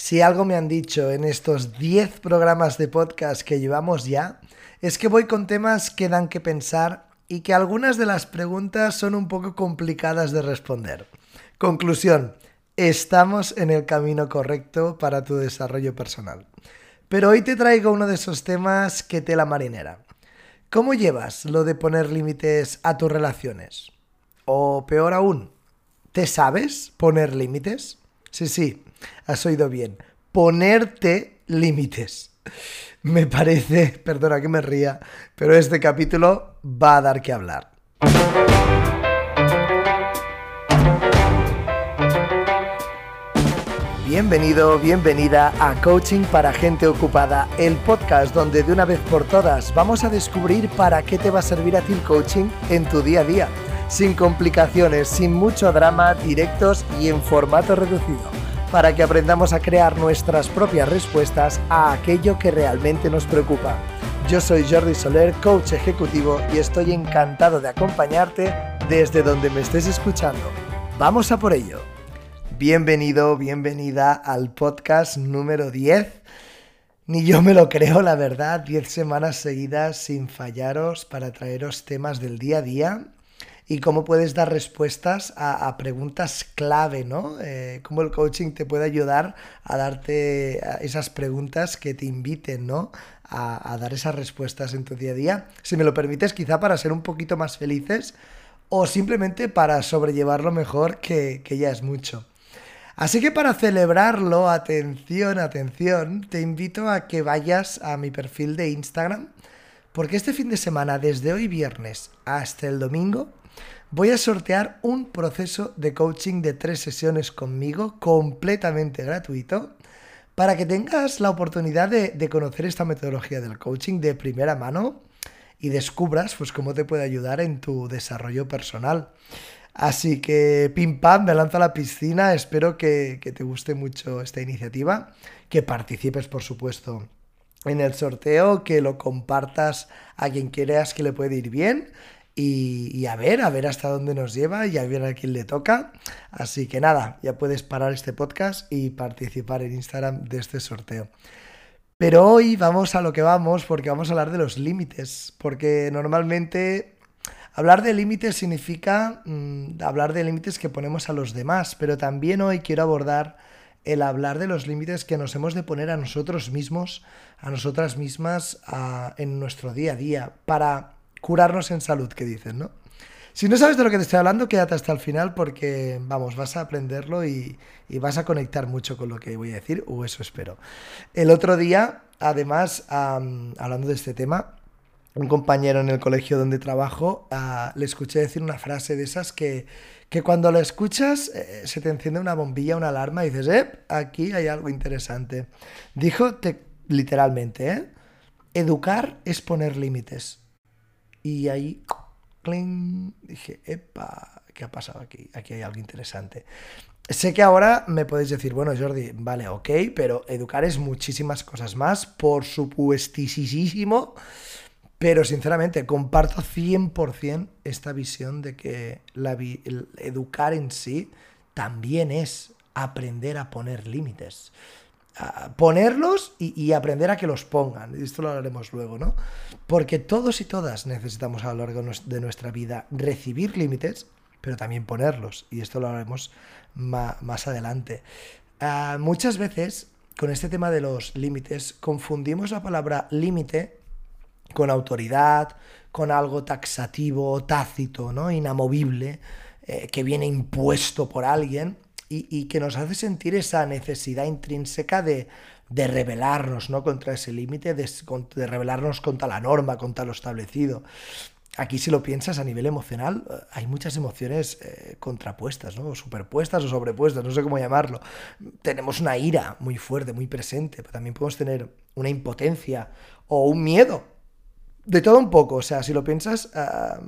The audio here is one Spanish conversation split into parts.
Si algo me han dicho en estos 10 programas de podcast que llevamos ya, es que voy con temas que dan que pensar y que algunas de las preguntas son un poco complicadas de responder. Conclusión, estamos en el camino correcto para tu desarrollo personal. Pero hoy te traigo uno de esos temas que te la marinera. ¿Cómo llevas lo de poner límites a tus relaciones? O peor aún, ¿te sabes poner límites? Sí, sí, has oído bien. Ponerte límites. Me parece, perdona que me ría, pero este capítulo va a dar que hablar. Bienvenido, bienvenida a Coaching para Gente Ocupada, el podcast donde de una vez por todas vamos a descubrir para qué te va a servir a el coaching en tu día a día, sin complicaciones, sin mucho drama, directos y en formato reducido para que aprendamos a crear nuestras propias respuestas a aquello que realmente nos preocupa. Yo soy Jordi Soler, coach ejecutivo, y estoy encantado de acompañarte desde donde me estés escuchando. Vamos a por ello. Bienvenido, bienvenida al podcast número 10. Ni yo me lo creo, la verdad, 10 semanas seguidas sin fallaros para traeros temas del día a día y cómo puedes dar respuestas a, preguntas clave, ¿no? Eh, cómo el coaching te puede ayudar a darte esas preguntas que te inviten, ¿no? A, dar esas respuestas en tu día a día. Si me lo permites, quizá para ser un poquito más felices o simplemente para sobrellevarlo mejor, que, que ya es mucho. Así que para celebrarlo, atención, atención, te invito a que vayas a mi perfil de Instagram, porque este fin de semana, desde hoy viernes hasta el domingo, voy a sortear un proceso de coaching de tres sesiones conmigo, completamente gratuito, para que tengas la oportunidad de, conocer esta metodología del coaching de primera mano y descubras pues, cómo te puede ayudar en tu desarrollo personal. Así que, pim pam, me lanzo a la piscina. Espero que, que te guste mucho esta iniciativa, que participes, por supuesto, en el sorteo, que lo compartas a quien creas que le puede ir bien y, a ver, a ver hasta dónde nos lleva y a ver a quién le toca. Así que nada, ya puedes parar este podcast y participar en Instagram de este sorteo. Pero hoy vamos a lo que vamos porque vamos a hablar de los límites, porque normalmente hablar de límites significa mm, hablar de límites que ponemos a los demás, pero también hoy quiero abordar el hablar de los límites que nos hemos de poner a nosotros mismos, a nosotras mismas en nuestro día a día, para curarnos en salud, que dicen, ¿no? Si no sabes de lo que te estoy hablando, quédate hasta el final porque, vamos, vas a aprenderlo y, vas a conectar mucho con lo que voy a decir, o eso espero. El otro día, además, hablando de este tema, un compañero en el colegio donde trabajo, ah, le escuché decir una frase de esas que, que cuando la escuchas eh, se te enciende una bombilla, una alarma y dices, eh, aquí hay algo interesante. Dijo te, literalmente, ¿eh? Educar es poner límites. Y ahí, cling, dije, epa, ¿qué ha pasado aquí? Aquí hay algo interesante. Sé que ahora me podéis decir, bueno, Jordi, vale, ok, pero educar es muchísimas cosas más, por supuestísimo, pero sinceramente comparto 100% esta visión de que educar en sí también es aprender a poner límites ponerlos y, aprender a que los pongan. Esto lo hablaremos luego, ¿no? Porque todos y todas necesitamos a lo largo de nuestra vida recibir límites, pero también ponerlos. Y esto lo hablaremos más adelante. Ah, muchas veces, con este tema de los límites, confundimos la palabra límite con autoridad, con algo taxativo, tácito, ¿no? Inamovible, eh, que viene impuesto por alguien y, que nos hace sentir esa necesidad intrínseca de, de rebelarnos ¿no? contra ese límite, de, rebelarnos contra la norma, contra lo establecido. Aquí si lo piensas a nivel emocional, eh, hay muchas emociones eh, contrapuestas, ¿no? superpuestas o sobrepuestas, no sé cómo llamarlo. Tenemos una ira muy fuerte, muy presente, pero también podemos tener una impotencia o un miedo. De todo un poco, o sea, si lo piensas, ah,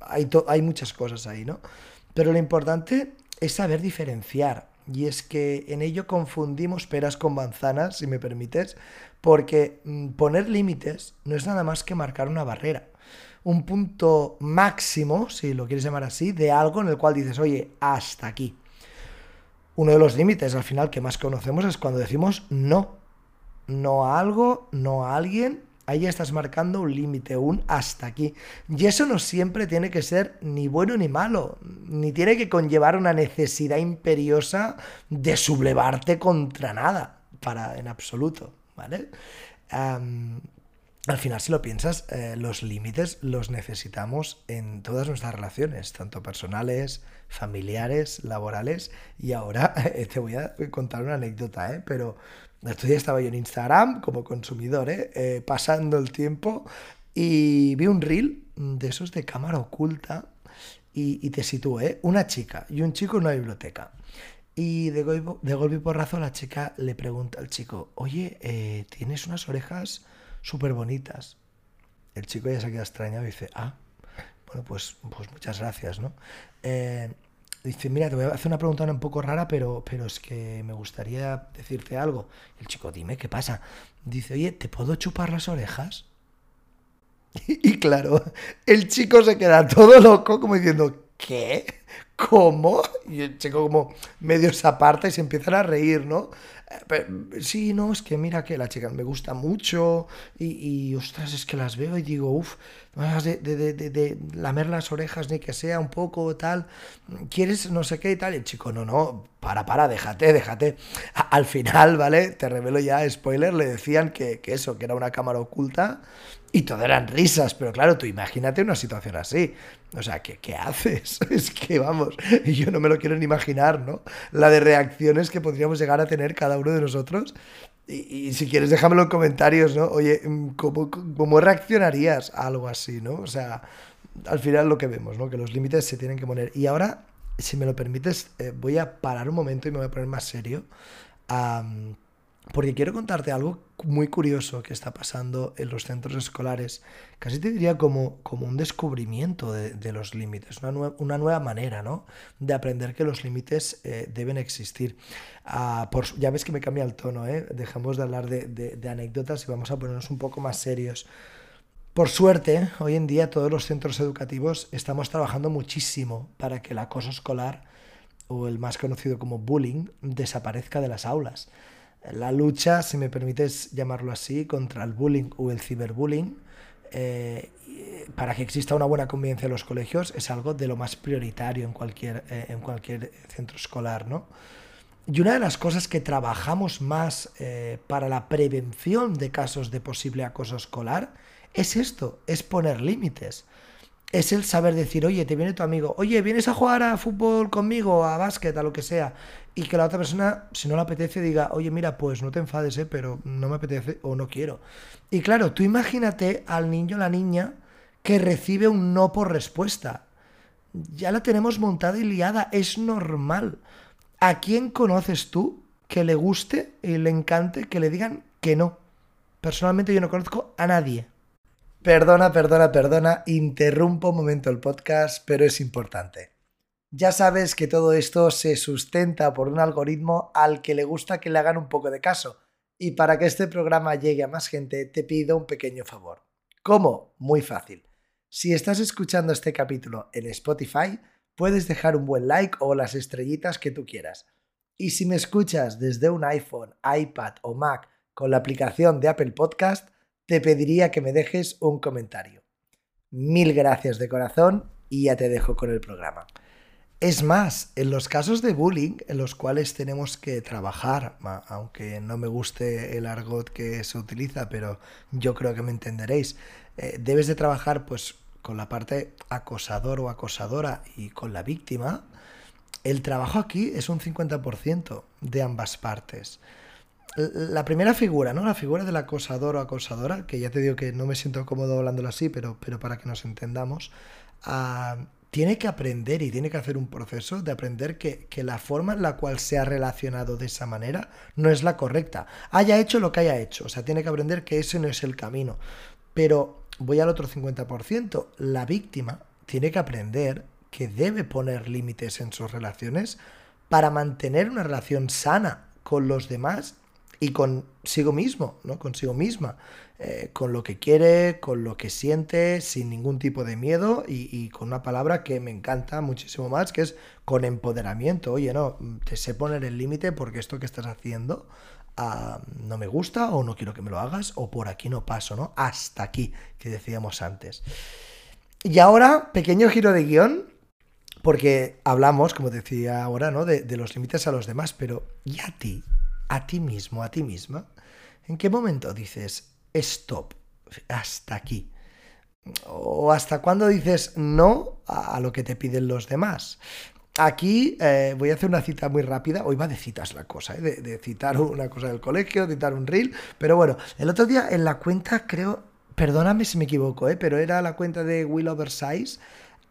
hay, hay muchas cosas ahí, ¿no? Pero lo importante es saber diferenciar. Y es que en ello confundimos peras con manzanas, si me permites, porque mm, poner límites no es nada más que marcar una barrera, un punto máximo, si lo quieres llamar así, de algo en el cual dices, oye, hasta aquí. Uno de los límites al final que más conocemos es cuando decimos no. No a algo, no a alguien. Ahí estás marcando un límite, un hasta aquí. Y eso no siempre tiene que ser ni bueno ni malo, ni tiene que conllevar una necesidad imperiosa de sublevarte contra nada, para en absoluto, ¿vale? al final, si lo piensas, eh, los límites los necesitamos en todas nuestras relaciones, tanto personales, familiares, laborales. Y ahora eh, te voy a contar una anécdota, ¿eh? pero otro día estaba yo en Instagram como consumidor, ¿eh? pasando el tiempo y vi un reel de esos de cámara oculta y, te sitúe una chica y un chico en una biblioteca. Y de, de golpe y porrazo la chica le pregunta al chico, oye, tienes unas orejas súper bonitas. El chico ya se queda extrañado y dice, ah, bueno, pues, pues muchas gracias, ¿no? Eh, dice, mira, te voy a hacer una pregunta un poco rara, pero, pero es que me gustaría decirte algo. El chico, dime, ¿qué pasa? Dice, oye, ¿te puedo chupar las orejas? Y, claro, el chico se queda todo loco como diciendo, ¿qué? ¿Cómo? Y el chico como medio se aparta y se empiezan a reír, ¿no? sí, no, es que mira que la chica me gusta mucho y, ostras, es que las veo y digo, uff, de, de, de, de, lamer las orejas ni que sea un poco tal, ¿quieres no sé qué y tal? Y el chico, no, no, para, para, déjate, déjate. Al final, ¿vale? Te revelo ya, spoiler, le decían que, que eso, que era una cámara oculta y todo eran risas, pero claro, tú imagínate una situación así. O sea, ¿qué, ¿qué, haces? Es que vamos, yo no me lo quiero ni imaginar, ¿no? La de reacciones que podríamos llegar a tener cada uno de nosotros. Y, si quieres, déjamelo en comentarios, ¿no? Oye, ¿cómo, ¿cómo, reaccionarías a algo así, ¿no? O sea, al final lo que vemos, ¿no? Que los límites se tienen que poner. Y ahora, si me lo permites, eh, voy a parar un momento y me voy a poner más serio. Porque quiero contarte algo muy curioso que está pasando en los centros escolares. Casi te diría como, como un descubrimiento de, los límites, una, una, nueva manera ¿no? de aprender que los límites eh, deben existir. Ah, ya ves que me cambia el tono, ¿eh? dejamos de hablar de, de anécdotas y vamos a ponernos un poco más serios. Por suerte, hoy en día todos los centros educativos estamos trabajando muchísimo para que el acoso escolar, o el más conocido como bullying, desaparezca de las aulas la lucha, si me permites llamarlo así, contra el bullying o el ciberbullying, eh, para que exista una buena convivencia en los colegios, es algo de lo más prioritario en cualquier, eh, en cualquier centro escolar, ¿no? Y una de las cosas que trabajamos más eh, para la prevención de casos de posible acoso escolar es esto, es poner límites es el saber decir, oye, te viene tu amigo, oye, ¿vienes a jugar a fútbol conmigo, a básquet, a lo que sea? Y que la otra persona, si no le apetece, diga, oye, mira, pues no te enfades, ¿eh? pero no me apetece o no quiero. Y claro, tú imagínate al niño o la niña que recibe un no por respuesta. Ya la tenemos montada y liada, es normal. ¿A quién conoces tú que le guste y le encante que le digan que no? Personalmente yo no conozco a nadie. Perdona, perdona, perdona, interrumpo un momento el podcast, pero es importante. Ya sabes que todo esto se sustenta por un algoritmo al que le gusta que le hagan un poco de caso. Y para que este programa llegue a más gente, te pido un pequeño favor. ¿Cómo? Muy fácil. Si estás escuchando este capítulo en Spotify, puedes dejar un buen like o las estrellitas que tú quieras. Y si me escuchas desde un iPhone, iPad o Mac con la aplicación de Apple Podcast, te pediría que me dejes un comentario. Mil gracias de corazón y ya te dejo con el programa. Es más, en los casos de bullying en los cuales tenemos que trabajar, aunque no me guste el argot que se utiliza, pero yo creo que me entenderéis, eh, debes de trabajar pues con la parte acosador o acosadora y con la víctima. El trabajo aquí es un 50% de ambas partes la primera figura, ¿no? La figura del acosador o acosadora, que ya te digo que no me siento cómodo hablándolo así, pero, pero para que nos entendamos, ah, tiene que aprender y tiene que hacer un proceso de aprender que, que, la forma en la cual se ha relacionado de esa manera no es la correcta. Haya hecho lo que haya hecho, o sea, tiene que aprender que ese no es el camino. Pero voy al otro 50%, la víctima tiene que aprender que debe poner límites en sus relaciones para mantener una relación sana con los demás y consigo mismo, ¿no? Consigo misma, eh, con lo que quiere, con lo que siente, sin ningún tipo de miedo y, con una palabra que me encanta muchísimo más, que es con empoderamiento. Oye, no, te sé poner el límite porque esto que estás haciendo ah, no me gusta o no quiero que me lo hagas o por aquí no paso, ¿no? Hasta aquí, que decíamos antes. Y ahora, pequeño giro de guion, porque hablamos, como decía ahora, ¿no? De, de los límites a los demás, pero ¿y a ti? A ti mismo, a ti misma, ¿en qué momento dices stop, hasta aquí? ¿O hasta cuándo dices no a lo que te piden los demás? Aquí eh, voy a hacer una cita muy rápida. Hoy va de citas la cosa, ¿eh? de, citar una cosa del colegio, citar un reel. Pero bueno, el otro día en la cuenta, creo, perdóname si me equivoco, ¿eh? pero era la cuenta de We Lover Size,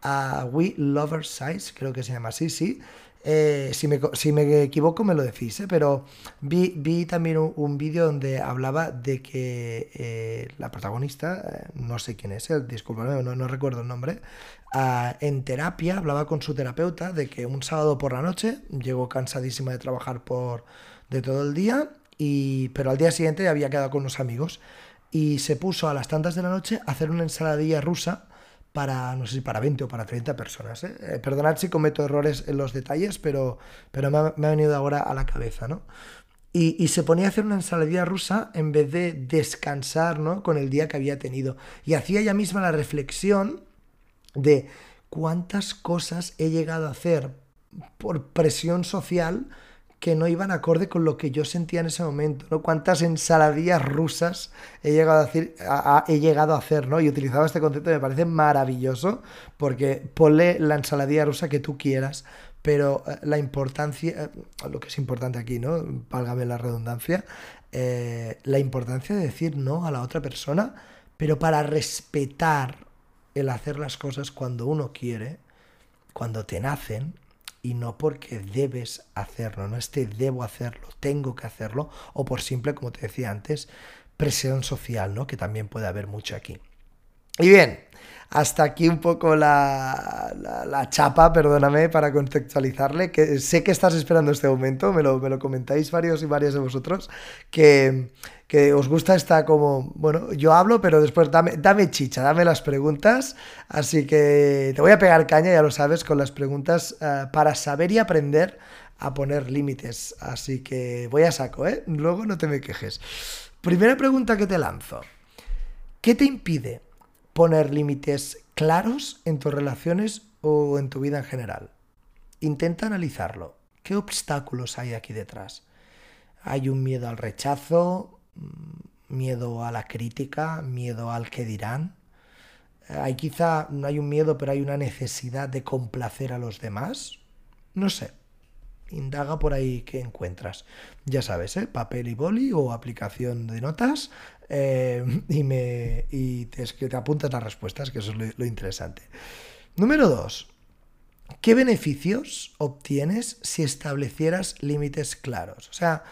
uh, We Lover Size, creo que se llama así, sí. Eh, si, me, equivoco me lo decís, ¿eh? pero vi, vi también un, vídeo donde hablaba de que eh, la protagonista, no sé quién es, disculpadme, no, no recuerdo el nombre, ah, en terapia hablaba con su terapeuta de que un sábado por la noche llegó cansadísima de trabajar por, de todo el día, y, pero al día siguiente había quedado con unos amigos y se puso a las tantas de la noche a hacer una ensaladilla rusa para, no sé si para 20 o para 30 personas. ¿eh? eh perdonad si cometo errores en los detalles, pero, pero me, ha, venido ahora a la cabeza, ¿no? Y, se ponía a hacer una ensaladilla rusa en vez de descansar, ¿no? Con el día que había tenido. Y hacía ella misma la reflexión de cuántas cosas he llegado a hacer por presión social que no iban acorde con lo que yo sentía en ese momento, ¿no? Cuántas ensaladillas rusas he llegado a, decir, he llegado a hacer, ¿no? Y utilizaba este concepto, me parece maravilloso, porque ponle la ensaladilla rusa que tú quieras, pero eh, la importancia, eh, lo que es importante aquí, ¿no? Válgame la redundancia, eh, la importancia de decir no a la otra persona, pero para respetar el hacer las cosas cuando uno quiere, cuando te nacen, y no porque debes hacerlo, no este debo hacerlo, tengo que hacerlo, o por simple, como te decía antes, presión social, ¿no? Que también puede haber mucho aquí. Y bien, hasta aquí un poco la, la, chapa, perdóname, para contextualizarle, que sé que estás esperando este momento, me lo, me lo comentáis varios y varias de vosotros, que que os gusta esta como, bueno, yo hablo, pero después dame, dame chicha, dame las preguntas. Así que te voy a pegar caña, ya lo sabes, con las preguntas eh, para saber y aprender a poner límites. Así que voy a saco, ¿eh? Luego no te me quejes. Primera pregunta que te lanzo. ¿Qué te impide poner límites claros en tus relaciones o en tu vida en general? Intenta analizarlo. ¿Qué obstáculos hay aquí detrás? ¿Hay un miedo al rechazo? miedo a la crítica, miedo al que dirán. Hay quizá, no hay un miedo, pero hay una necesidad de complacer a los demás. No sé. Indaga por ahí qué encuentras. Ya sabes, ¿eh? papel y boli o aplicación de notas eh, y, me, y te, te apuntas las respuestas, que eso es lo interesante. Número dos. ¿Qué beneficios obtienes si establecieras límites claros? O sea,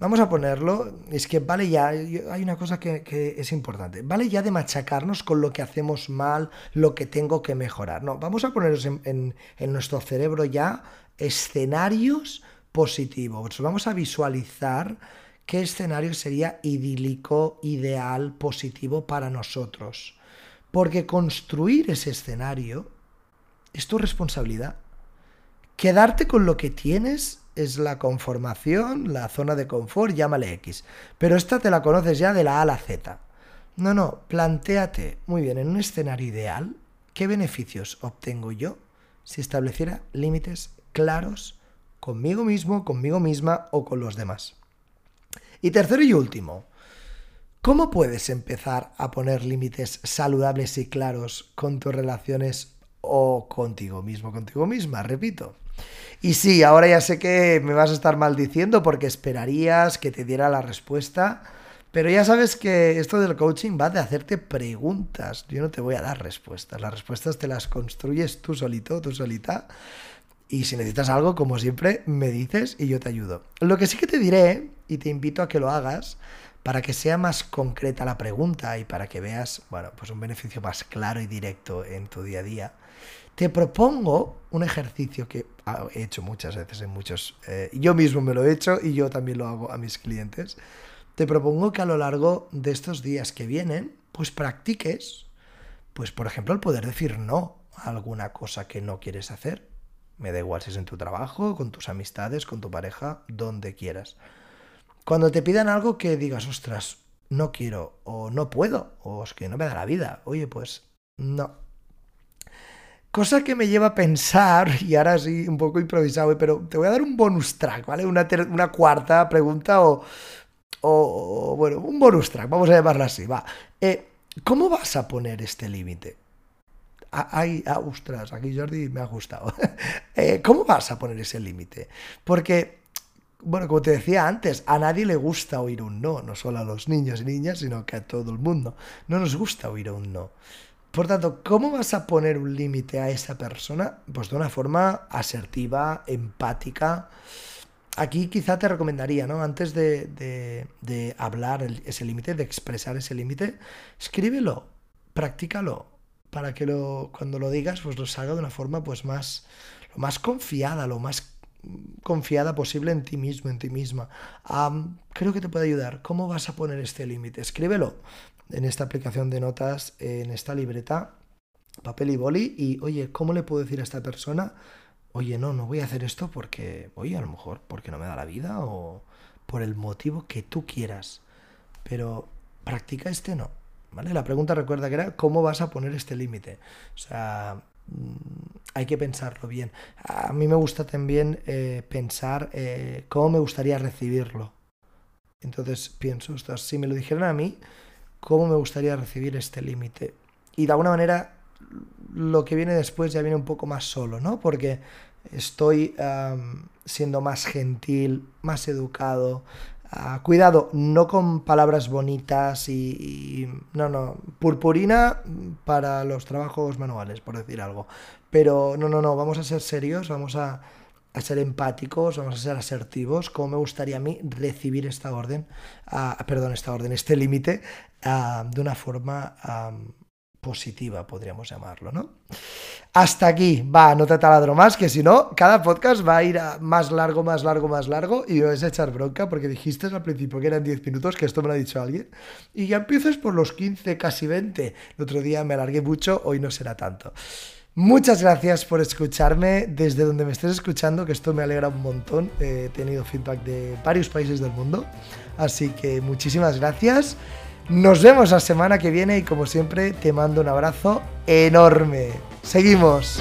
Vamos a ponerlo, es que vale ya, hay una cosa que, es importante, vale ya de machacarnos con lo que hacemos mal, lo que tengo que mejorar. No, vamos a ponernos en, nuestro cerebro ya escenarios positivos. Vamos a visualizar qué escenario sería idílico, ideal, positivo para nosotros. Porque construir ese escenario es tu responsabilidad. Quedarte con lo que tienes es la conformación, la zona de confort, llámale X. Pero esta te la conoces ya de la A a la Z. No, no, plantéate, muy bien, en un escenario ideal, ¿qué beneficios obtengo yo si estableciera límites claros conmigo mismo, conmigo misma o con los demás? Y tercero y último, ¿cómo puedes empezar a poner límites saludables y claros con tus relaciones o contigo mismo, contigo misma? Repito. Y sí, ahora ya sé que me vas a estar maldiciendo porque esperarías que te diera la respuesta. Pero ya sabes que esto del coaching va de hacerte preguntas. Yo no te voy a dar respuestas. Las respuestas te las construyes tú solito, tú solita. Y si necesitas algo, como siempre, me dices y yo te ayudo. Lo que sí que te diré, y te invito a que lo hagas, para que sea más concreta la pregunta y para que veas, bueno, pues un beneficio más claro y directo en tu día a día, te propongo un ejercicio que he hecho muchas veces en muchos... Eh, yo mismo me lo he hecho y yo también lo hago a mis clientes. Te propongo que a lo largo de estos días que vienen, pues practiques, pues por ejemplo, el poder decir no a alguna cosa que no quieres hacer. Me da igual si es en tu trabajo, con tus amistades, con tu pareja, donde quieras. Cuando te pidan algo que digas, ostras, no quiero, o no puedo, o es que no me da la vida, oye, pues no, Cosa que me lleva a pensar, y ahora sí, un poco improvisado, pero te voy a dar un bonus track, ¿vale? Una, cuarta pregunta o, bueno, un bonus track, vamos a llamarla así, va. Eh, ¿Cómo vas a poner este límite? Ay, ah, ostras, aquí Jordi me ha gustado. Eh, ¿Cómo vas a poner ese límite? Porque, bueno, como te decía antes, a nadie le gusta oír un no, no solo a los niños y niñas, sino que a todo el mundo. No nos gusta oír un no. Por tanto, ¿cómo vas a poner un límite a esa persona? Pues de una forma asertiva, empática. Aquí quizá te recomendaría, ¿no? Antes de, hablar ese límite, de expresar ese límite, escríbelo, practícalo, para que lo, cuando lo digas, pues lo salga de una forma pues más, lo más confiada, lo más confiada posible en ti mismo, en ti misma. creo que te puede ayudar. ¿Cómo vas a poner este límite? Escríbelo en esta aplicación de notas, en esta libreta, papel y boli, y oye, ¿cómo le puedo decir a esta persona? Oye, no, no voy a hacer esto porque, oye, a lo mejor porque no me da la vida o por el motivo que tú quieras. Pero practica este no. ¿Vale? La pregunta recuerda que era ¿cómo vas a poner este límite? O sea, mm, hay que pensarlo bien. A mí me gusta también eh, pensar eh, cómo me gustaría recibirlo. Entonces pienso, si me lo dijeran a mí, cómo me gustaría recibir este límite. Y de alguna manera lo que viene después ya viene un poco más solo, ¿no? Porque estoy siendo más gentil, más educado. Ah, cuidado, no con palabras bonitas y, No, no, purpurina para los trabajos manuales, por decir algo. Pero no, no, no, vamos a ser serios, vamos a, ser empáticos, vamos a ser asertivos, como me gustaría a mí recibir esta orden, uh, perdón, esta orden, este límite, uh, de una forma um, positiva, podríamos llamarlo, ¿no? Hasta aquí, va, no te taladro más, que si no, cada podcast va a ir a más largo, más largo, más largo, y vas a echar bronca, porque dijiste al principio que eran 10 minutos, que esto me lo ha dicho alguien, y ya empiezas por los 15, casi 20. El otro día me alargué mucho, hoy no será tanto. Muchas gracias por escucharme desde donde me estés escuchando, que esto me alegra un montón. He tenido feedback de varios países del mundo. Así que muchísimas gracias. Nos vemos la semana que viene y como siempre te mando un abrazo enorme. Seguimos.